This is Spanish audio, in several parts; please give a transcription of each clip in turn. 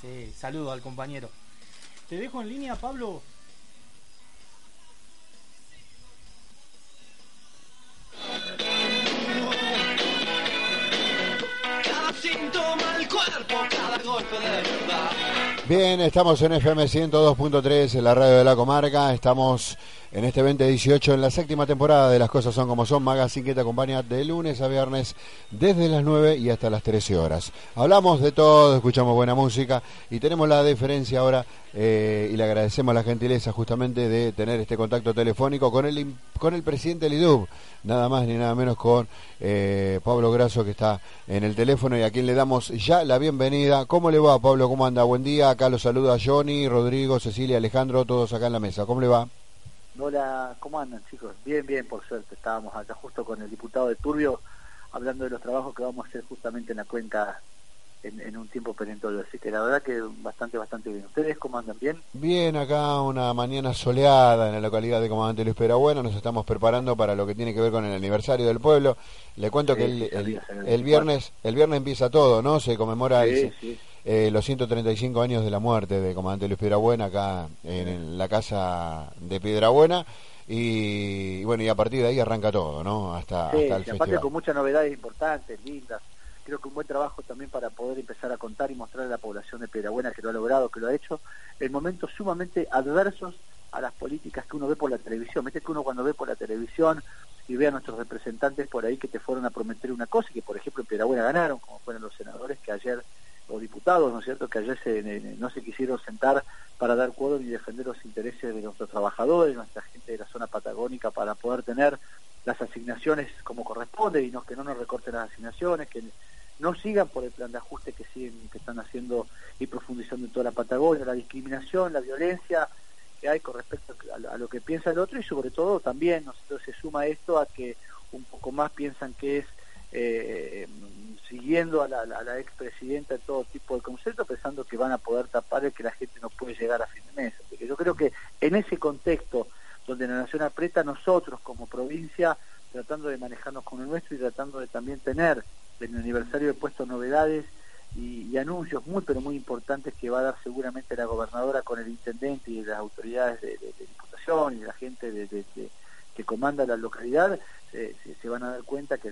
Sí, saludo al compañero. Te dejo en línea, Pablo. Bien, estamos en FM 102.3, en la radio de la comarca. Estamos en este 2018 en la séptima temporada de Las Cosas Son Como Son. Magazine que te acompaña de lunes a viernes desde las 9 y hasta las 13 horas. Hablamos de todo, escuchamos buena música y tenemos la deferencia ahora eh, y le agradecemos la gentileza justamente de tener este contacto telefónico con el, con el presidente Lidub, nada más ni nada menos con eh, Pablo Graso que está en el teléfono y a quien le damos ya la bienvenida. ¿Cómo le va Pablo? ¿Cómo anda? Buen día. Acá lo saluda Johnny, Rodrigo, Cecilia, Alejandro, todos acá en la mesa. ¿Cómo le va? Hola, ¿cómo andan chicos? Bien, bien, por suerte. Estábamos acá justo con el diputado de Turbio hablando de los trabajos que vamos a hacer justamente en la cuenca en, un tiempo perentorio. Así que la verdad que bastante, bastante bien. ¿Ustedes cómo andan? ¿Bien? Bien, acá una mañana soleada en la localidad de Comandante Luis Perabueno. Nos estamos preparando para lo que tiene que ver con el aniversario del pueblo. Le cuento que el, el, viernes el viernes empieza todo, ¿no? Se conmemora eh, los 135 años de la muerte de Comandante Luis Piedrabuena acá en, la casa de Piedrabuena. Y, y, bueno, y a partir de ahí arranca todo, ¿no? Hasta, sí, hasta el aparte con muchas novedades importantes, lindas. Creo que un buen trabajo también para poder empezar a contar y mostrar a la población de Piedrabuena que lo ha logrado, que lo ha hecho, en momentos sumamente adversos a las políticas que uno ve por la televisión. Mete que uno cuando ve por la televisión y ve a nuestros representantes por ahí que te fueron a prometer una cosa y que, por ejemplo, en Piedrabuena ganaron, como fueron los senadores que ayer o diputados, ¿no es cierto?, que ayer se, no se quisieron sentar para dar cuadro ni defender los intereses de nuestros trabajadores, nuestra gente de la zona patagónica, para poder tener las asignaciones como corresponde y no, que no nos recorten las asignaciones, que no sigan por el plan de ajuste que siguen, que están haciendo y profundizando en toda la Patagonia, la discriminación, la violencia que hay con respecto a, lo que piensa el otro y sobre todo también nosotros se suma esto a que un poco más piensan que es eh, siguiendo a la, a la expresidenta en todo tipo de conceptos, pensando que van a poder tapar el que la gente no puede llegar a fin de mes. Porque yo creo que en ese contexto donde la nación aprieta, nosotros como provincia, tratando de manejarnos con el nuestro y tratando de también tener en el aniversario de puestos novedades y, anuncios muy pero muy importantes que va a dar seguramente la gobernadora con el intendente y las autoridades de, diputación y la gente de, que comanda la localidad, se, van a dar cuenta que,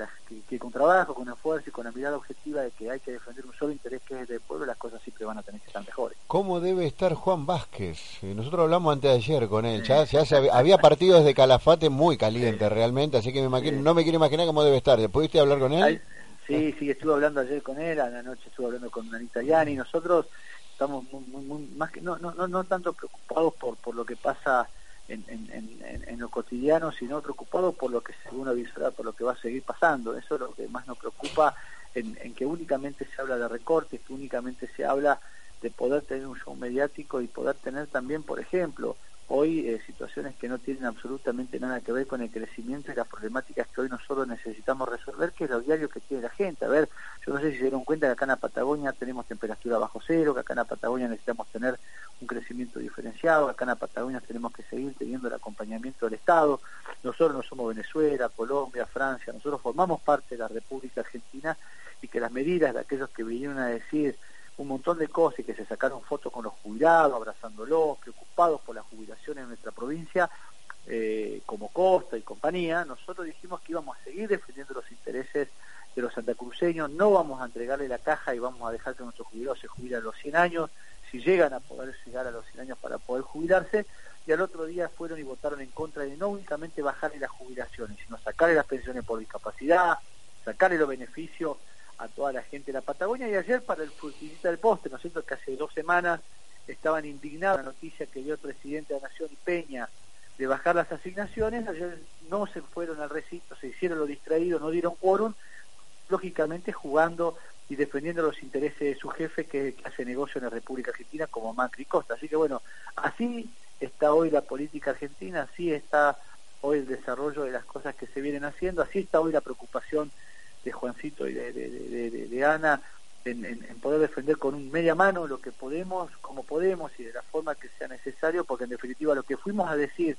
que, con trabajo, con esfuerzo y con la mirada objetiva de que hay que defender un solo interés que es del pueblo, las cosas siempre van a tener que estar mejores. ¿Cómo debe estar Juan Vázquez? Eh, nosotros hablamos antes de ayer con él, ya, había partidos de Calafate muy calientes realmente, así que me imagino, no me quiero imaginar cómo debe estar. ¿Pudiste hablar con él? sí, sí, estuve hablando ayer con él, a la noche estuve hablando con Anita Yani, nosotros estamos muy, más que no, no, no, no tanto preocupados por, por lo que pasa en, en, en, lo cotidiano, sino preocupado por lo que según avisará, por lo que va a seguir pasando. Eso es lo que más nos preocupa, en, en que únicamente se habla de recortes, que únicamente se habla de poder tener un show mediático y poder tener también, por ejemplo, hoy eh, situaciones que no tienen absolutamente nada que ver con el crecimiento y las problemáticas que hoy nosotros necesitamos resolver, que es lo diario que tiene la gente. A ver, yo no sé si se dieron cuenta que acá en la Patagonia tenemos temperatura bajo cero, que acá en la Patagonia necesitamos tener un crecimiento diferenciado, acá en la Patagonia tenemos que seguir teniendo el acompañamiento del Estado. Nosotros no somos Venezuela, Colombia, Francia, nosotros formamos parte de la República Argentina y que las medidas de aquellos que vinieron a decir un montón de cosas y que se sacaron fotos con los jubilados, abrazándolos, preocupados por la jubilación en nuestra provincia, eh, como Costa y compañía, nosotros dijimos que íbamos a seguir defendiendo los intereses de los santacruceños, no vamos a entregarle la caja y vamos a dejar que nuestros jubilados se jubilen a los 100 años, si llegan a poder llegar a los 100 años para poder jubilarse, y al otro día fueron y votaron en contra de no únicamente bajarle las jubilaciones, sino sacarle las pensiones por discapacidad, sacarle los beneficios a toda la gente de la Patagonia y ayer para el frutillita del poste, ¿no es cierto?, que hace dos semanas estaban indignados la noticia que dio el presidente de la Nación Peña de bajar las asignaciones, ayer no se fueron al recinto, se hicieron lo distraídos, no dieron quórum, lógicamente jugando y defendiendo los intereses de su jefe que, hace negocio en la República Argentina como Macri Costa. Así que bueno, así está hoy la política argentina, así está hoy el desarrollo de las cosas que se vienen haciendo, así está hoy la preocupación de Juancito y de, Ana en, poder defender con un media mano lo que podemos, como podemos y de la forma que sea necesario, porque en definitiva lo que fuimos a decir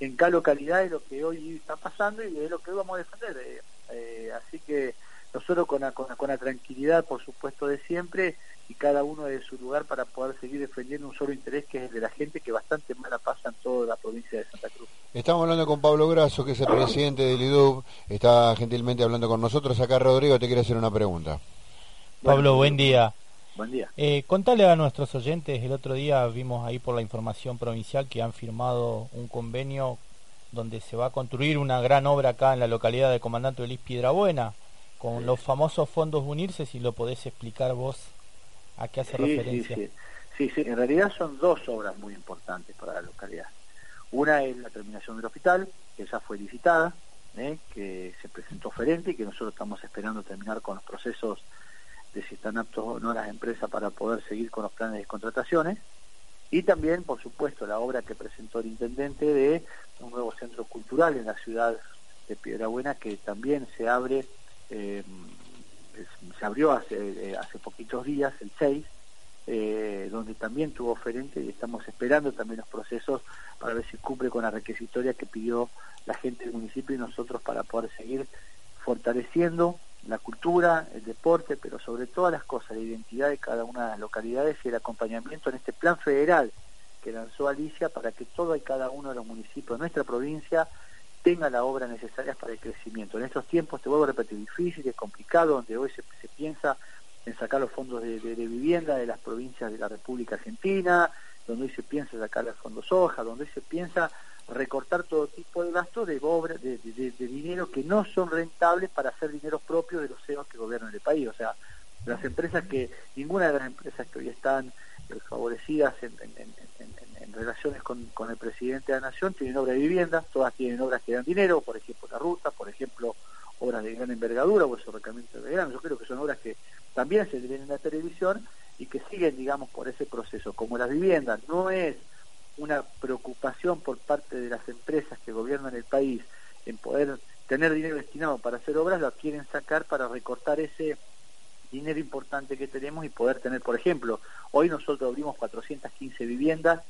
en cada localidad es lo que hoy está pasando y es lo que hoy vamos a defender. Eh, eh, así que nosotros con la, con, la, tranquilidad, por supuesto, de siempre y cada uno de su lugar para poder seguir defendiendo un solo interés que es el de la gente que bastante mala pasa en toda la provincia de Santa Cruz. Estamos hablando con Pablo Grasso, que es el presidente del IDUB, está gentilmente hablando con nosotros. Acá Rodrigo te quiere hacer una pregunta. Pablo, buen día. Buen día. Eh, contale a nuestros oyentes, el otro día vimos ahí por la información provincial que han firmado un convenio donde se va a construir una gran obra acá en la localidad de Comandante Luis Piedrabuena, con los famosos fondos unirse, si lo podés explicar vos a qué hace referencia. Sí, sí. sí, en realidad son dos obras muy importantes para la localidad. Una es la terminación del hospital, que ya fue licitada, ¿eh? que se presentó oferente y que nosotros estamos esperando terminar con los procesos de si están aptos o no las empresas para poder seguir con los planes de contrataciones. Y también, por supuesto, la obra que presentó el intendente de un nuevo centro cultural en la ciudad de Piedrabuena que también se abre, eh, se abrió hace, eh, hace poquitos días, el 6, eh, donde también tuvo oferente y estamos esperando también los procesos para ver si cumple con la requisitoria que pidió la gente del municipio y nosotros para poder seguir fortaleciendo la cultura, el deporte, pero sobre todas las cosas, la identidad de cada una de las localidades y el acompañamiento en este plan federal que lanzó Alicia para que todo y cada uno de los municipios de nuestra provincia tenga la obra necesaria para el crecimiento. En estos tiempos, te vuelvo a repetir, difícil, complicado, donde hoy se, piensa en sacar los fondos de, vivienda de las provincias de la República Argentina, donde hoy se piensa en sacar los fondos soja, donde hoy se piensa recortar todo tipo de gastos de, obra, de, dinero que no son rentables para hacer dinero propio de los CEOs que gobiernan el país. O sea, las empresas que, ninguna de las empresas que hoy están eh, favorecidas en, relaciones con, el presidente de la Nación tienen obra de vivienda, todas tienen obras que dan dinero, por ejemplo la ruta, por ejemplo obras de gran envergadura o esos recamientos de gran, yo creo que son obras que también se ven en la televisión y que siguen, digamos, por ese proceso. Como las viviendas no es una preocupación por parte de las empresas que gobiernan el país en poder tener dinero destinado para hacer obras, lo quieren sacar para recortar ese dinero importante que tenemos y poder tener, por ejemplo, hoy nosotros abrimos 415 viviendas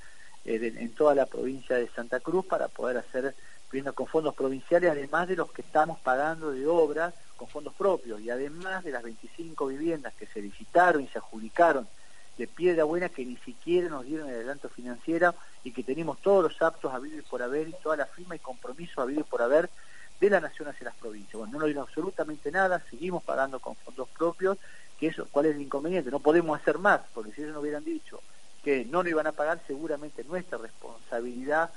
en toda la provincia de Santa Cruz para poder hacer viviendas con fondos provinciales, además de los que estamos pagando de obras con fondos propios y además de las 25 viviendas que se licitaron y se adjudicaron de piedra buena que ni siquiera nos dieron el adelanto financiero y que tenemos todos los aptos a vivir por haber y toda la firma y compromiso a vivir por haber de la nación hacia las provincias. Bueno, no nos dieron absolutamente nada, seguimos pagando con fondos propios, que eso, ¿cuál es el inconveniente? No podemos hacer más, porque si ellos nos hubieran dicho que no nos iban a pagar, seguramente nuestra responsabilidad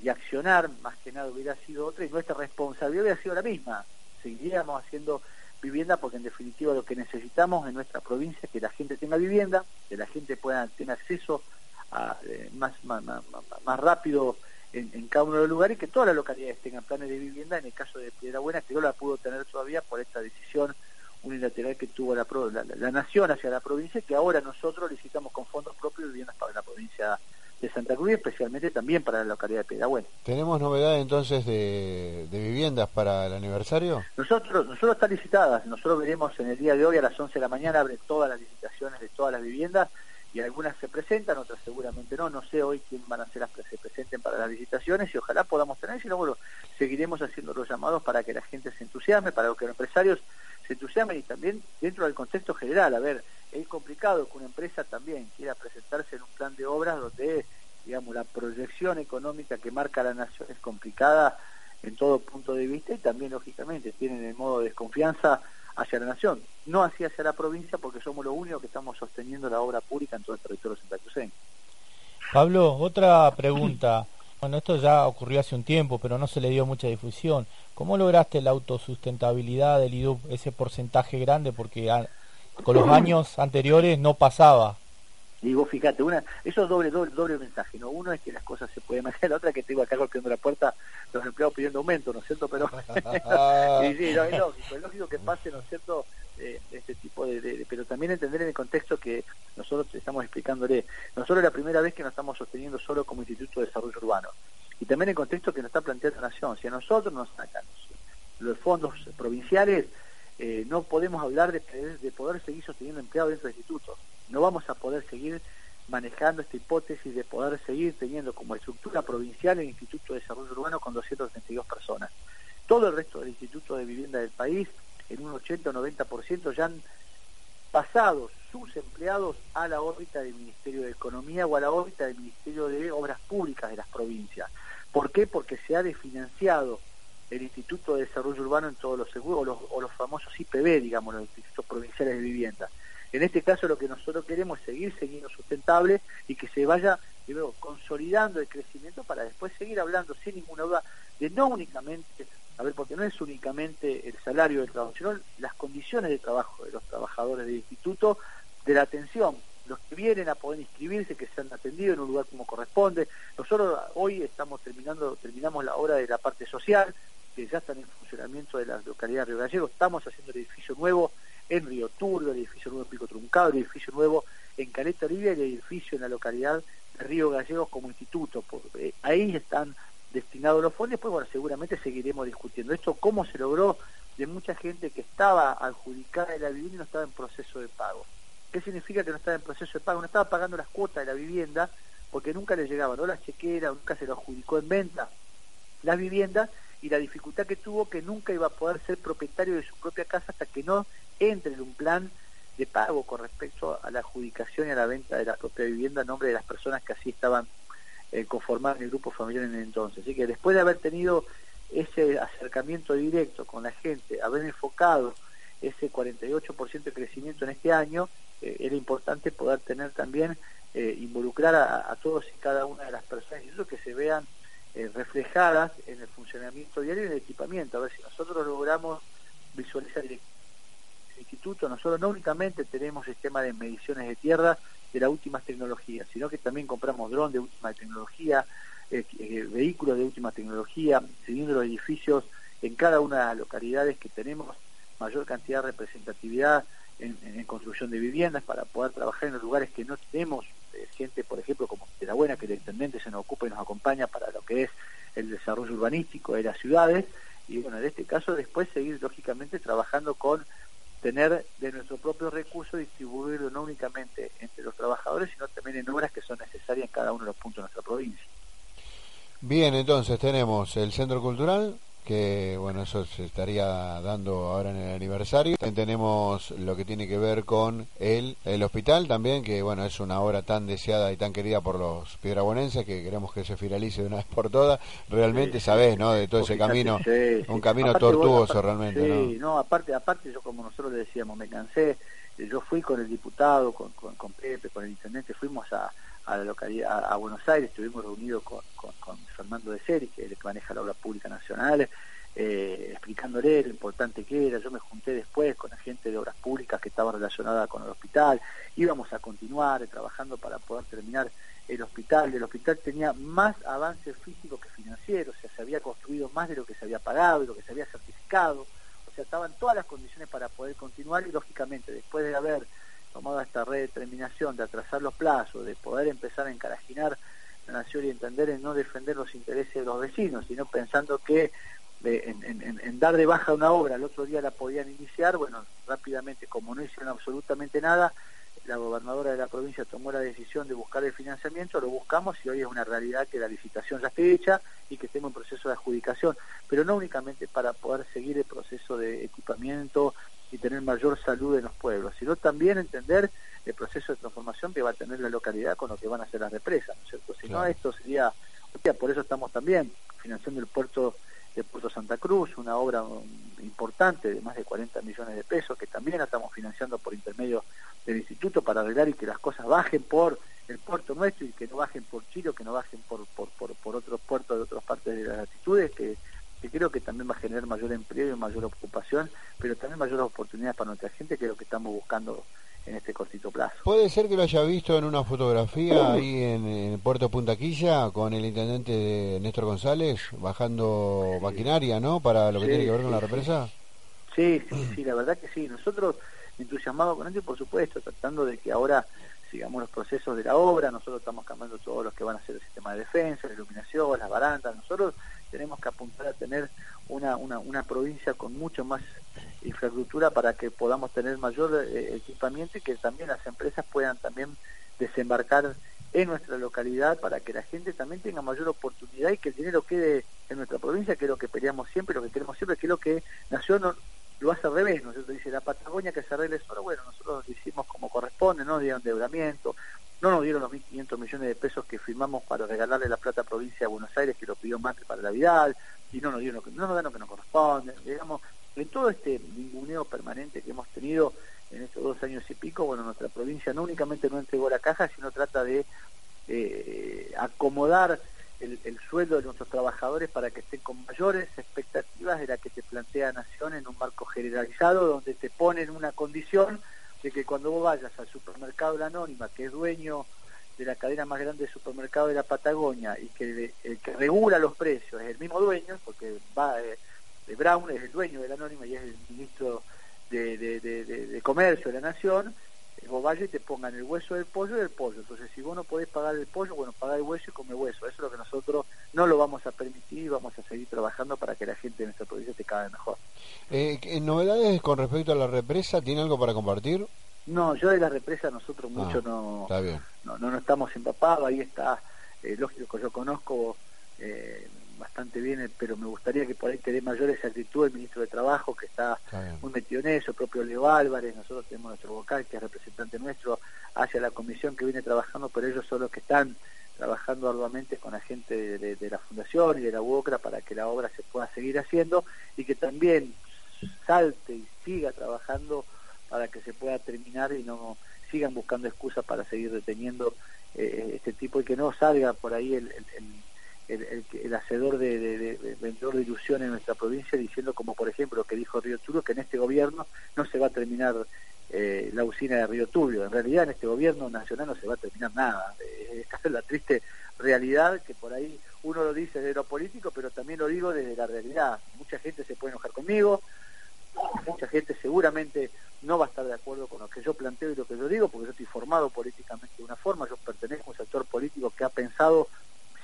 y accionar más que nada hubiera sido otra y nuestra responsabilidad hubiera sido la misma. Seguiríamos haciendo vivienda porque en definitiva lo que necesitamos en nuestra provincia es que la gente tenga vivienda, que la gente pueda tener acceso a, eh, más, más, más, rápido en, cada uno de los lugares y que todas las localidades tengan planes de vivienda en el caso de Piedra Buena que no la pudo tener todavía por esta decisión unilateral que tuvo la, la, nación hacia la provincia que ahora nosotros licitamos con fondos propios viviendas para la provincia de Santa Cruz y especialmente también para la localidad de Piedrabuena. ¿Tenemos novedades entonces de, viviendas para el aniversario? Nosotros, nosotros están licitadas, nosotros veremos en el día de hoy a las 11 de la mañana, abre todas las licitaciones de todas las viviendas y algunas se presentan, otras seguramente no, no sé hoy quién van a ser las que se presenten para las licitaciones y ojalá podamos tener, si no, bueno, seguiremos haciendo los llamados para que la gente se entusiasme, para que los empresarios se entusiasmen y también dentro del contexto general, a ver, es complicado que una empresa también quiera presentarse en un plan de obras donde, digamos, la proyección económica que marca la nación es complicada en todo punto de vista y también, lógicamente, tienen el modo de desconfianza hacia la nación, no así hacia la provincia porque somos los únicos que estamos sosteniendo la obra pública en todo el territorio santacruceño. Pablo, otra pregunta. Bueno, esto ya ocurrió hace un tiempo, pero no se le dio mucha difusión. ¿Cómo lograste la autosustentabilidad del IDUP, ese porcentaje grande? Porque con los años anteriores no pasaba. Y vos fíjate, una, eso es doble, doble, doble mensaje, ¿no? Uno es que las cosas se pueden manejar, la otra es que tengo acá golpeando la puerta los empleados pidiendo aumento, ¿no es cierto? Pero y, es lógico, es lógico que pase, ¿no es cierto? Eh, este tipo de, pero también entender en el contexto que nosotros estamos explicándole. Nosotros es la primera vez que nos estamos sosteniendo solo como Instituto de Desarrollo Urbano. Y también el contexto que nos está planteando la Nación. Si a nosotros nos sacan los fondos provinciales, eh, no podemos hablar de, de, poder seguir sosteniendo empleados dentro del instituto. No vamos a poder seguir manejando esta hipótesis de poder seguir teniendo como estructura provincial el Instituto de Desarrollo Urbano con 232 personas. Todo el resto del Instituto de Vivienda del país, en un 80 o 90%, ya han pasados sus empleados a la órbita del Ministerio de Economía o a la órbita del Ministerio de Obras Públicas de las provincias. ¿Por qué? Porque se ha desfinanciado el Instituto de Desarrollo Urbano en todos los seguros, o los, o los famosos IPB, digamos, los Institutos Provinciales de Vivienda. En este caso lo que nosotros queremos es seguir siendo sustentable y que se vaya consolidando el crecimiento para después seguir hablando sin ninguna duda de no únicamente, a ver, porque no es únicamente el salario del trabajo, sino las condiciones de trabajo de los trabajadores del instituto, de la atención, los que vienen a poder inscribirse, que sean atendidos en un lugar como corresponde. Nosotros hoy estamos terminando, terminamos la obra de la parte social, que ya están en funcionamiento de la localidad de Río Gallego, estamos haciendo el edificio nuevo en Río Turbio, el edificio nuevo en Pico Truncado, el edificio nuevo en Caleta Olivia y el edificio en la localidad de Río Gallegos como instituto. Eh, ahí están destinados los fondos, pues bueno, seguramente seguiremos discutiendo. Esto cómo se logró de mucha gente que estaba adjudicada de la vivienda y no estaba en proceso de pago. ¿Qué significa que no estaba en proceso de pago? No estaba pagando las cuotas de la vivienda porque nunca le llegaban, no las chequeras, nunca se lo adjudicó en venta las viviendas y la dificultad que tuvo que nunca iba a poder ser propietario de su propia casa hasta que no entre en un plan de pago con respecto a la adjudicación y a la venta de la propia vivienda a nombre de las personas que así estaban eh, conformadas en el grupo familiar en el entonces. Así que después de haber tenido ese acercamiento directo con la gente, haber enfocado ese 48% de crecimiento en este año, eh, era importante poder tener también, eh, involucrar a, a, todos y cada una de las personas y eso que se vean reflejadas en el funcionamiento diario y en el equipamiento. A ver si nosotros logramos visualizar el instituto, nosotros no únicamente tenemos sistema de mediciones de tierra de las últimas tecnologías, sino que también compramos drones de última tecnología, eh, eh, vehículos de última tecnología, siguiendo los edificios en cada una de las localidades que tenemos mayor cantidad de representatividad en, en, construcción de viviendas para poder trabajar en los lugares que no tenemos eh, gente, por ejemplo, como de la buena, que el intendente se nos ocupa y nos acompaña para lo que es el desarrollo urbanístico de las ciudades y bueno, en este caso después seguir lógicamente trabajando con tener de nuestro propio recurso distribuirlo no únicamente entre los trabajadores, sino también en obras que son necesarias en cada uno de los puntos de nuestra provincia. Bien, entonces tenemos el Centro Cultural, que bueno, eso se estaría dando ahora en el aniversario. También tenemos lo que tiene que ver con el, el hospital también, que bueno, es una obra tan deseada y tan querida por los piedrabuenenses que queremos que se finalice de una vez por todas. Realmente sabés, ¿no? De todo ese camino, un camino tortuoso realmente, sí, ¿no? aparte, aparte yo como nosotros le decíamos, me cansé, yo fui con el diputado, con, con, con Pepe, con el intendente, fuimos a a la localidad, a, Buenos Aires, estuvimos reunidos con, con, Fernando de Seri, que es el que maneja la obra pública nacional, eh, explicándole lo importante que era. Yo me junté después con la gente de obras públicas que estaba relacionada con el hospital. Íbamos a continuar trabajando para poder terminar el hospital. El hospital tenía más avance físico que financiero, o sea, se había construido más de lo que se había pagado y lo que se había certificado. O sea, estaban todas las condiciones para poder continuar y, lógicamente, después de haber tomado esta redeterminación de atrasar los plazos, de poder empezar a encarajinar la nación y entender en no defender los intereses de los vecinos, sino pensando que eh, en, dar de baja una obra, el otro día la podían iniciar, bueno, rápidamente, como no hicieron absolutamente nada, la gobernadora de la provincia tomó la decisión de buscar el financiamiento, lo buscamos y hoy es una realidad que la licitación ya esté hecha y que estemos en proceso de adjudicación, pero no únicamente para poder seguir el proceso de equipamiento, y tener mayor salud en los pueblos, sino también entender el proceso de transformación que va a tener la localidad con lo que van a hacer las represas, ¿no es cierto? Si no, esto sería, por eso estamos también financiando el puerto de Puerto Santa Cruz, una obra importante de más de 40 millones de pesos, que también la estamos financiando por intermedio del instituto para arreglar y que las cosas bajen por el puerto nuestro y que no bajen por Chile, que no bajen por, por, por, por otros puertos de otras partes de las latitudes, que que creo que también va a generar mayor empleo y mayor ocupación, pero también mayores oportunidades para nuestra gente, que es lo que estamos buscando en este cortito plazo. Puede ser que lo haya visto en una fotografía ahí en, el puerto Punta Quilla con el intendente de Néstor González bajando maquinaria, ¿no? Para lo que tiene que ver con la represa. Sí, sí, sí, la verdad que sí. Nosotros entusiasmados con ello, por supuesto, tratando de que ahora sigamos los procesos de la obra, nosotros estamos cambiando todos los que van a ser el sistema de defensa, la iluminación, las barandas, nosotros tenemos que apuntar a tener una, una, una provincia con mucho más infraestructura para que podamos tener mayor eh, equipamiento y que también las empresas puedan también desembarcar en nuestra localidad para que la gente también tenga mayor oportunidad y que el dinero quede en nuestra provincia, que es lo que peleamos siempre, lo que queremos siempre, que es lo que Nación lo hace al revés, ¿no? Dice la Patagonia que se arregle solo, bueno, nosotros lo hicimos como corresponde, no dieron endeudamiento, no nos dieron los 1.500 millones de pesos que firmamos para regalarle la plata a provincia de Buenos Aires, que lo pidió más para la Vidal, y no nos dieron lo que, no nos dan lo que nos corresponde, digamos, en todo este ninguneo permanente que hemos tenido en estos dos años y pico, bueno, nuestra provincia no únicamente no entregó la caja, sino trata de eh, acomodar el, el, sueldo de nuestros trabajadores para que estén con mayores expectativas de la que te plantea Nación en un marco generalizado, donde te ponen una condición de que cuando vos vayas al supermercado La Anónima, que es dueño de la cadena más grande de supermercado de la Patagonia y que el que regula los precios es el mismo dueño, porque va eh, Brown es el dueño de la Anónima y es el ministro de, de, de Comercio de la Nación, vos vayas y te pongan el hueso del pollo y el pollo. Entonces, si vos no podés pagar el pollo, bueno, pagar el hueso y come hueso. Eso es lo que nosotros no lo vamos a permitir y vamos a seguir trabajando para que la gente de nuestra provincia te cague mejor. Eh, ¿Novedades con respecto a la represa? ¿Tiene algo para compartir? No, yo de la represa nosotros mucho Ah, no, está bien. no, no, no estamos empapados. Ahí está, eh, lógico que yo conozco eh, bastante bien, eh, pero me gustaría que por ahí te dé mayor exactitud el ministro de Trabajo, que está muy metido en eso, el propio Leo Álvarez, nosotros tenemos nuestro vocal, que es representante nuestro, hacia la comisión que viene trabajando, pero ellos son los que están trabajando arduamente con la gente de, de- de la Fundación y de la UOCRA para que la obra se pueda seguir haciendo y que también salte y siga trabajando para que se pueda terminar y no sigan buscando excusas para seguir deteniendo eh, este tipo y que no salga por ahí el, el, el- el, el, el hacedor de, de, de- de vendedor de ilusión en nuestra provincia diciendo como por ejemplo que dijo Río Turbio que en este gobierno no se va a terminar eh, la usina de Río Turbio. En realidad en este gobierno nacional no se va a terminar nada. Eh, esta es la triste realidad que por ahí uno lo dice desde lo político pero también lo digo desde la realidad. Mucha gente se puede enojar conmigo mucha gente seguramente no va a estar de acuerdo con lo que yo planteo y lo que yo digo, porque yo estoy formado políticamente de una forma, yo pertenezco a un sector político que ha pensado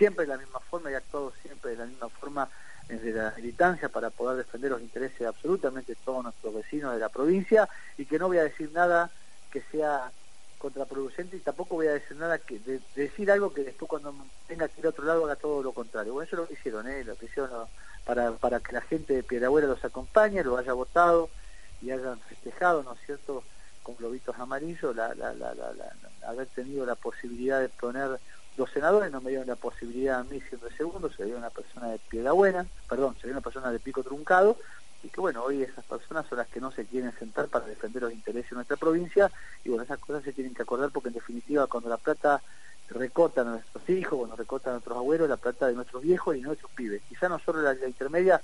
siempre de la misma forma y actuado siempre de la misma forma desde la militancia para poder defender los intereses de absolutamente todos nuestros vecinos de la provincia y que no voy a decir nada que sea contraproducente y tampoco voy a decir nada que de, de decir algo que después cuando tenga que ir a otro lado haga todo lo contrario. Bueno, eso es lo hicieron, ¿eh? lo que hicieron para, para que la gente de Piedrabuela los acompañe, lo haya votado y hayan festejado, ¿no es cierto?, con globitos amarillos, la- la- la- haber tenido la posibilidad de poner dos senadores, no me dieron la posibilidad a mí siendo el segundo, se dio una persona de Piedrabuena, perdón, se dio una persona de pico truncado, y que bueno, hoy esas personas son las que no se quieren sentar para defender los intereses de nuestra provincia, y bueno, esas cosas se tienen que acordar porque en definitiva cuando la plata recorta a nuestros hijos, cuando recorta a nuestros abuelos, la plata de nuestros viejos y nuestros pibes. Quizá nosotros la, la intermedia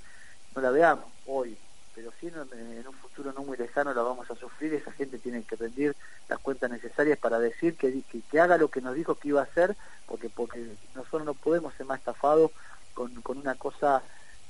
no la veamos hoy, pero sí en, en un futuro no muy lejano la vamos a sufrir, esa gente tiene que rendir las cuentas necesarias para decir que, que, haga lo que nos dijo que iba a hacer, porque, porque nosotros no podemos ser más estafados con, con una cosa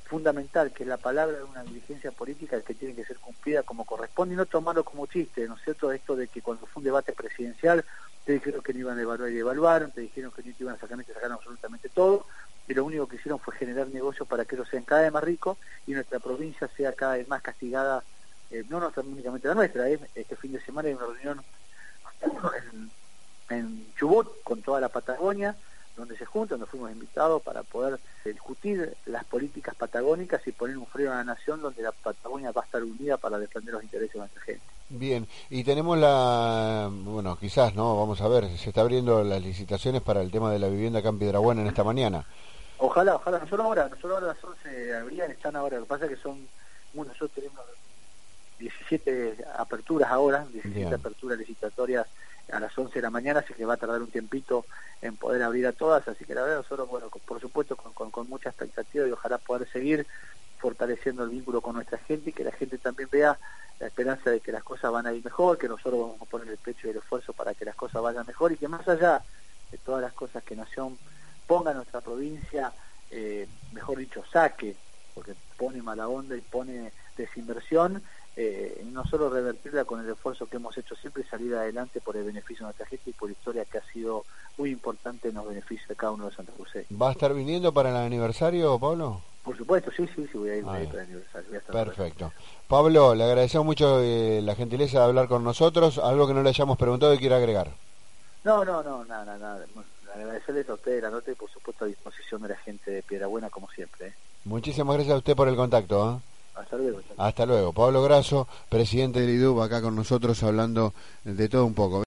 fundamental, que es la palabra de una dirigencia política que tiene que ser cumplida como corresponde y no tomarlo como chiste, ¿no es cierto? Esto de que cuando fue un debate presidencial te dijeron que no iban a evaluar y evaluaron, te dijeron que no te iban a sacar te sacaron absolutamente todo, y lo único que hicieron fue generar negocios para que ellos sean cada vez más ricos y nuestra provincia sea cada vez más castigada, eh, no, únicamente la nuestra, ¿eh? este fin de semana hay una reunión en, en Chubut con toda la Patagonia, donde se juntan, donde fuimos invitados para poder discutir las políticas patagónicas y poner un freno a la nación donde la Patagonia va a estar unida para defender los intereses de nuestra gente. Bien, y tenemos la, bueno, quizás, ¿no? Vamos a ver, se está abriendo las licitaciones para el tema de la vivienda acá en Piedrabuena en esta mañana. Ojalá, ojalá, nosotros ahora, nosotros ahora a las 11 abrían, están ahora, lo que pasa es que son, bueno, nosotros tenemos 17 aperturas ahora, 17 Bien. aperturas licitatorias a las 11 de la mañana, así que va a tardar un tiempito en poder abrir a todas, así que la verdad nosotros, bueno, con- por supuesto con, con, con mucha expectativa y ojalá poder seguir fortaleciendo el vínculo con nuestra gente y que la gente también vea la esperanza de que las cosas van a ir mejor, que nosotros vamos a poner el pecho y el esfuerzo para que las cosas vayan mejor y que más allá de todas las cosas que Nación ponga a nuestra provincia, eh, mejor dicho, saque, porque pone mala onda y pone desinversión, eh, y no solo revertirla con el esfuerzo que hemos hecho siempre y salir adelante por el beneficio de nuestra gente y por la historia que ha sido muy importante en los beneficios de cada uno de Santa Cruz. ¿Va a estar viniendo para el aniversario, Pablo? Por supuesto, sí, sí, sí, voy a ir, voy a Ah, ir para el aniversario. voy a estar Perfecto. Pablo, le agradecemos mucho eh, la gentileza de hablar con nosotros. Algo que no le hayamos preguntado y quiere agregar. No, no, no, nada, nada. Agradecerles a ustedes la nota y por supuesto a disposición de la gente de Piedra Buena como siempre. ¿eh? Muchísimas gracias a usted por el contacto. ¿eh? Hasta luego. Hasta luego. Pablo Grasso, presidente del IDUB, acá con nosotros hablando de todo un poco.